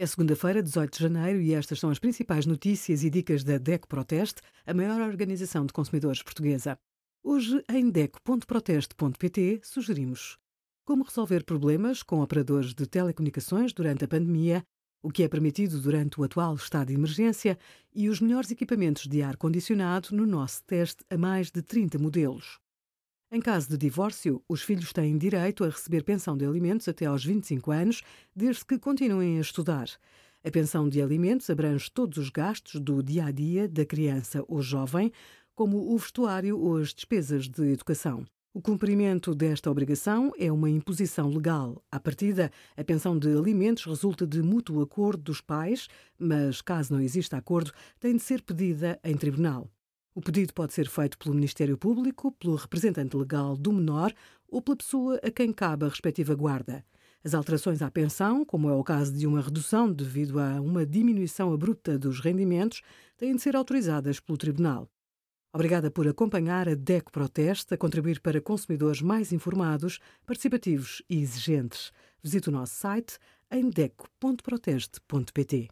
É segunda-feira, 18 de janeiro, e estas são as principais notícias e dicas da DECO Proteste, a maior organização de consumidores portuguesa. Hoje, em DECO.proteste.pt, sugerimos como resolver problemas com operadores de telecomunicações durante a pandemia, o que é permitido durante o atual estado de emergência e os melhores equipamentos de ar-condicionado no nosso teste a mais de 30 modelos. Em caso de divórcio, os filhos têm direito a receber pensão de alimentos até aos 25 anos, desde que continuem a estudar. A pensão de alimentos abrange todos os gastos do dia a dia da criança ou jovem, como o vestuário ou as despesas de educação. O cumprimento desta obrigação é uma imposição legal. À partida, a pensão de alimentos resulta de mútuo acordo dos pais, mas, caso não exista acordo, tem de ser pedida em tribunal. O pedido pode ser feito pelo Ministério Público, pelo representante legal do menor ou pela pessoa a quem cabe a respectiva guarda. As alterações à pensão, como é o caso de uma redução devido a uma diminuição abrupta dos rendimentos, têm de ser autorizadas pelo Tribunal. Obrigada por acompanhar a DECO Proteste a contribuir para consumidores mais informados, participativos e exigentes. Visite o nosso site em deco.proteste.pt.